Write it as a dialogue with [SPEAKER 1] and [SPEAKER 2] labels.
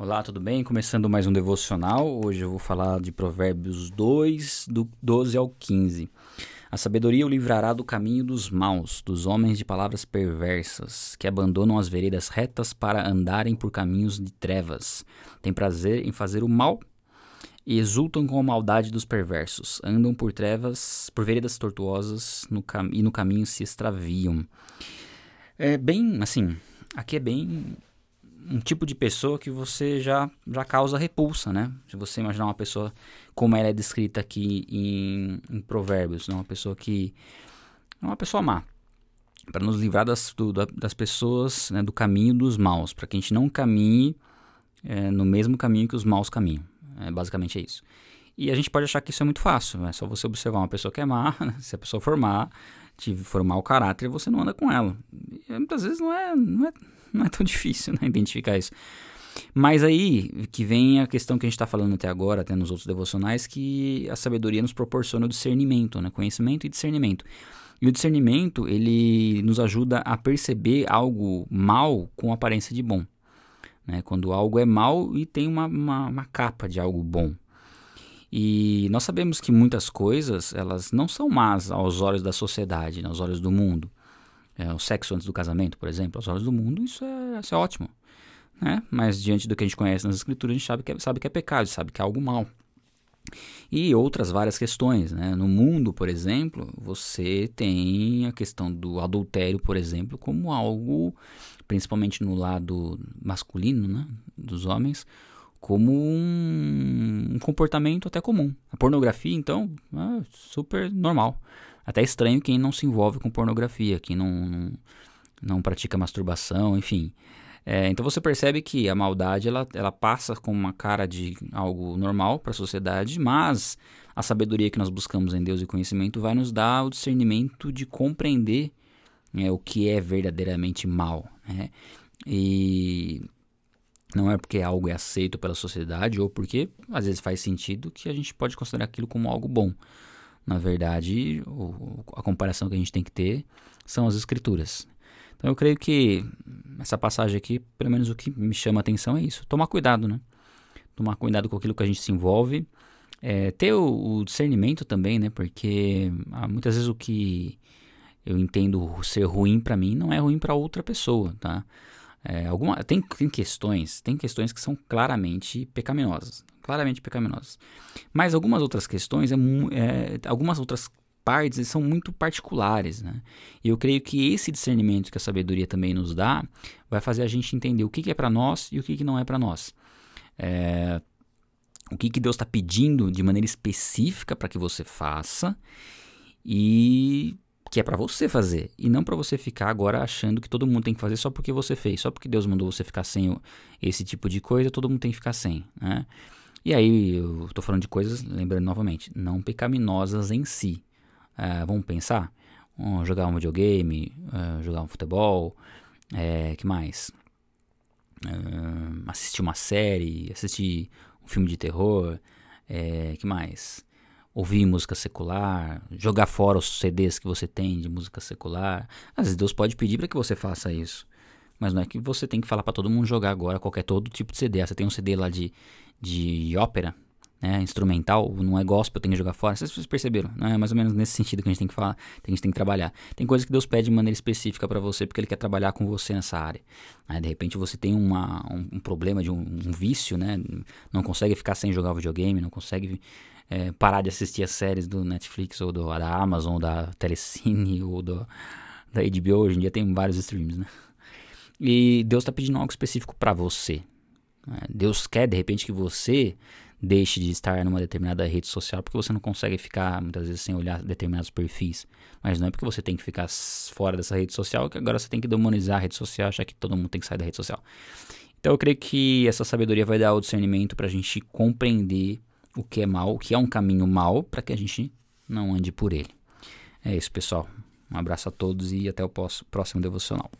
[SPEAKER 1] Olá, tudo bem? Começando mais um devocional. Hoje eu vou falar de Provérbios 2, do 12 ao 15. A sabedoria o livrará do caminho dos maus, dos homens de palavras perversas, que abandonam as veredas retas para andarem por caminhos de trevas. Tem prazer em fazer o mal e exultam com a maldade dos perversos. Andam por trevas, por veredas tortuosas no e no caminho se extraviam. É bem, assim, aqui é bem um tipo de pessoa que você já, já causa repulsa, né? Se você imaginar uma pessoa como ela é descrita aqui em, em Provérbios, né? uma pessoa que uma pessoa má, para nos livrar das, do, das pessoas, né? do caminho dos maus, para que a gente não caminhe é, no mesmo caminho que os maus caminham. É, basicamente é isso. E a gente pode achar que isso é muito fácil, é só você observar uma pessoa que é má, né? se a pessoa for má, te for mau caráter, você não anda com ela. E, muitas vezes não é, não é não é tão difícil né, identificar isso. Mas aí que vem a questão que a gente está falando até agora, até nos outros devocionais, que a sabedoria nos proporciona o discernimento, né? conhecimento e discernimento. E o discernimento, ele nos ajuda a perceber algo mal com aparência de bom. Né? Quando algo é mal e tem uma, uma, uma capa de algo bom. E nós sabemos que muitas coisas, elas não são más aos olhos da sociedade, né? aos olhos do mundo é, o sexo antes do casamento, por exemplo, aos olhos do mundo, isso é, isso é ótimo. Né? Mas diante do que a gente conhece nas escrituras, a gente sabe que é, sabe que é pecado, sabe que é algo mal. E outras várias questões. Né? No mundo, por exemplo, você tem a questão do adultério, por exemplo, como algo, principalmente no lado masculino né? dos homens, como um, um comportamento até comum. A pornografia, então, é super normal. Até estranho quem não se envolve com pornografia, quem não, não, não pratica masturbação, enfim. É, então você percebe que a maldade ela, ela passa com uma cara de algo normal para a sociedade, mas a sabedoria que nós buscamos em Deus e conhecimento vai nos dar o discernimento de compreender né, o que é verdadeiramente mal. Né? E não é porque algo é aceito pela sociedade ou porque às vezes faz sentido que a gente pode considerar aquilo como algo bom. Na verdade, o, a comparação que a gente tem que ter são as escrituras. Então eu creio que essa passagem aqui, pelo menos o que me chama a atenção é isso. Tomar cuidado, né? Tomar cuidado com aquilo que a gente se envolve. É, ter o, o, discernimento também, né? Porque ah, muitas vezes o que eu entendo ser ruim para mim não é ruim para outra pessoa, tá? É, alguma, tem, tem questões, tem questões que são claramente pecaminosas claramente pecaminosas. Mas algumas outras questões, é, é, algumas outras partes são muito particulares, né? E eu creio que esse discernimento que a sabedoria também nos dá vai fazer a gente entender o que, que é para nós e o que, que não é para nós. É, o que, que Deus está pedindo de maneira específica para que você faça e que é para você fazer e não para você ficar agora achando que todo mundo tem que fazer só porque você fez, só porque Deus mandou você ficar sem esse tipo de coisa, todo mundo tem que ficar sem, né? E aí, eu estou falando de coisas, lembrando novamente, não pecaminosas em si. Uh, vamos pensar? Um, jogar um videogame, uh, jogar um futebol, é, que mais? Uh, assistir uma série, assistir um filme de terror, é, que mais? Ouvir música secular, jogar fora os CDs que você tem de música secular. Às vezes Deus pode pedir para que você faça isso. Mas não é que você tem que falar para todo mundo jogar agora qualquer todo tipo de CD. Ah, você tem um CD lá de, de ópera, né, instrumental, não é gospel, tem que jogar fora. Vocês perceberam? Né? É mais ou menos nesse sentido que a gente tem que falar, que a gente tem que trabalhar. Tem coisas que Deus pede de maneira específica para você, porque Ele quer trabalhar com você nessa área. Né? De repente você tem uma, um, um problema de um, um, vício, né? Não consegue ficar sem jogar videogame, não consegue é, parar de assistir as séries do Netflix ou do, da Amazon, ou da Telecine ou do, da HBO. Hoje em dia tem vários streams, né? E Deus está pedindo algo específico para você. Né? Deus quer, de repente, que você deixe de estar numa determinada rede social porque você não consegue ficar muitas vezes sem olhar determinados perfis. Mas não é porque você tem que ficar fora dessa rede social que agora você tem que demonizar a rede social, achar que todo mundo tem que sair da rede social. Então eu creio que essa sabedoria vai dar o discernimento para a gente compreender o que é mal, o que é um caminho mal, para que a gente não ande por ele. É isso, pessoal. Um abraço a todos e até o próximo devocional.